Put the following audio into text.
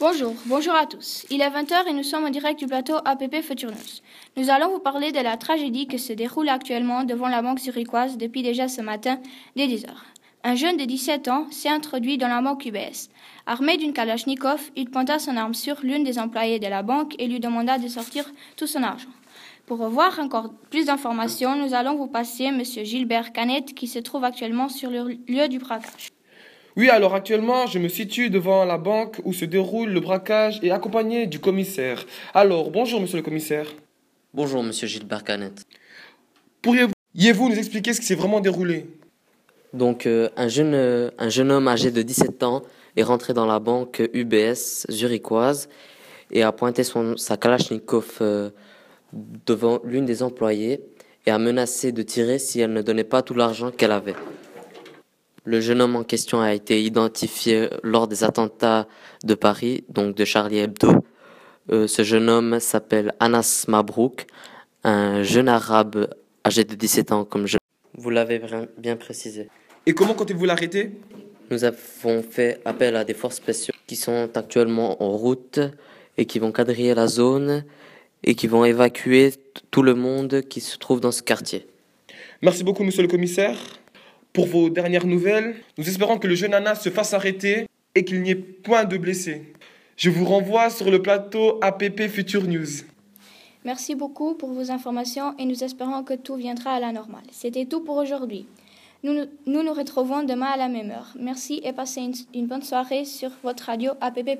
Bonjour, bonjour à tous. Il est 20h et nous sommes en direct du plateau APP Future. Nous allons vous parler de la tragédie qui se déroule actuellement devant la banque zurichoise depuis déjà ce matin dès 10h. Un jeune de 17 ans s'est introduit dans la banque UBS. Armé d'une Kalachnikov, il pointa son arme sur l'une des employées de la banque et lui demanda de sortir tout son argent. Pour avoir encore plus d'informations, nous allons vous passer M. Gilbert Canet qui se trouve actuellement sur le lieu du braquage. Oui, alors actuellement, je me situe devant la banque où se déroule le braquage et accompagné du commissaire. Alors, bonjour, monsieur le commissaire. Bonjour, monsieur Gilbert Canet. Pourriez-vous nous expliquer ce qui s'est vraiment déroulé? Donc, euh, un, jeune, euh, un jeune homme âgé de 17 ans est rentré dans la banque UBS zurichoise et a pointé son, sa Kalachnikov euh, devant l'une des employées et a menacé de tirer si elle ne donnait pas tout l'argent qu'elle avait. Le jeune homme en question a été identifié lors des attentats de Paris, donc de Charlie Hebdo. Euh, ce jeune homme s'appelle Anas Mabrouk, un jeune arabe âgé de 17 ans, comme je vous l'avez bien précisé. Et comment comptez-vous l'arrêter? Nous avons fait appel à des forces spéciales qui sont actuellement en route et qui vont quadriller la zone et qui vont évacuer tout le monde qui se trouve dans ce quartier. Merci beaucoup, monsieur le commissaire. Pour vos dernières nouvelles, nous espérons que le jeune Anas se fasse arrêter et qu'il n'y ait point de blessés. Je vous renvoie sur le plateau APP Future News. Merci beaucoup pour vos informations et nous espérons que tout viendra à la normale. C'était tout pour aujourd'hui. Nous, nous, nous retrouvons demain à la même heure. Merci et passez une, une bonne soirée sur votre radio APP.